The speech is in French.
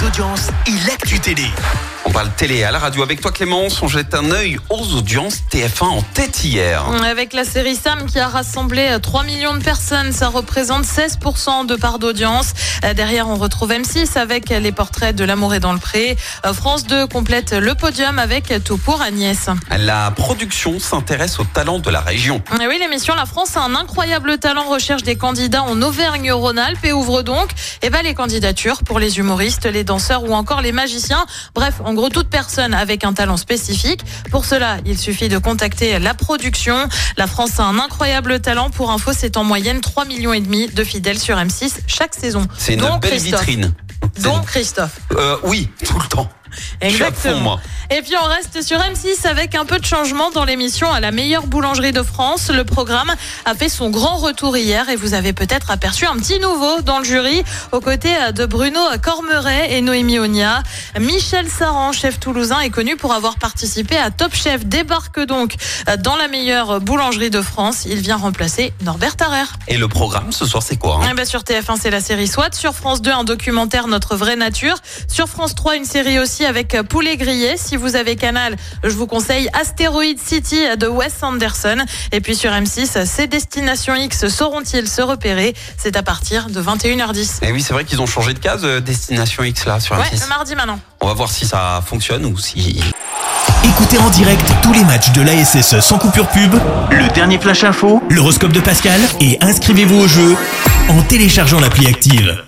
les audiences et l'actu télé. On parle télé à la radio avec toi Clémence. On jette un œil aux audiences TF1 en tête hier. Avec la série Sam qui a rassemblé 3 millions de personnes, ça représente 16% de part d'audience. Euh, Derrière, on retrouve M6 avec les portraits de l'amour et dans le pré. Euh, France 2 complète le podium avec Tout pour Agnès. La production s'intéresse aux talents de la région. Et oui, l'émission La France a un incroyable talent recherche des candidats en Auvergne-Rhône-Alpes et ouvre donc eh ben, les candidatures pour les humoristes, les danseurs ou encore les magiciens. Bref, en gros, toute personne avec un talent spécifique. Pour cela, il suffit de contacter la production. La France a un incroyable talent. Pour info, c'est en moyenne 3 millions et demi de fidèles sur M6 chaque saison. C'est une Dont belle Christophe. vitrine. Dont Christophe. Euh, oui, tout le temps. Fond, moi. Et puis on reste sur M6 avec un peu de changement dans l'émission à la meilleure boulangerie de France. Le programme a fait son grand retour hier et vous avez peut-être aperçu un petit nouveau dans le jury aux côtés de Bruno Cormeret et Noémie Onia. Michel Saran, chef toulousain, est connu pour avoir participé à Top Chef. Débarque donc dans la meilleure boulangerie de France. Il vient remplacer Norbert Tarrer. Et le programme ce soir, c'est quoi hein? Eh ben, sur TF1, c'est la série SWAT. Sur France 2, un documentaire Notre vraie nature. Sur France 3, une série aussi avec Poulet grillé. Si vous avez Canal, je vous conseille Asteroid City de Wes Anderson. Et puis sur M6, ces destinations X sauront-ils se repérer? C'est à partir de 21h10. Et oui, c'est vrai qu'ils ont changé de case, euh, Destination X là sur Ouais, M6. le mardi maintenant. On va voir si ça fonctionne ou si. Écoutez en direct tous les matchs de l'ASSE sans coupure pub, le dernier flash info, l'horoscope de Pascal et inscrivez-vous au jeu en téléchargeant l'appli active.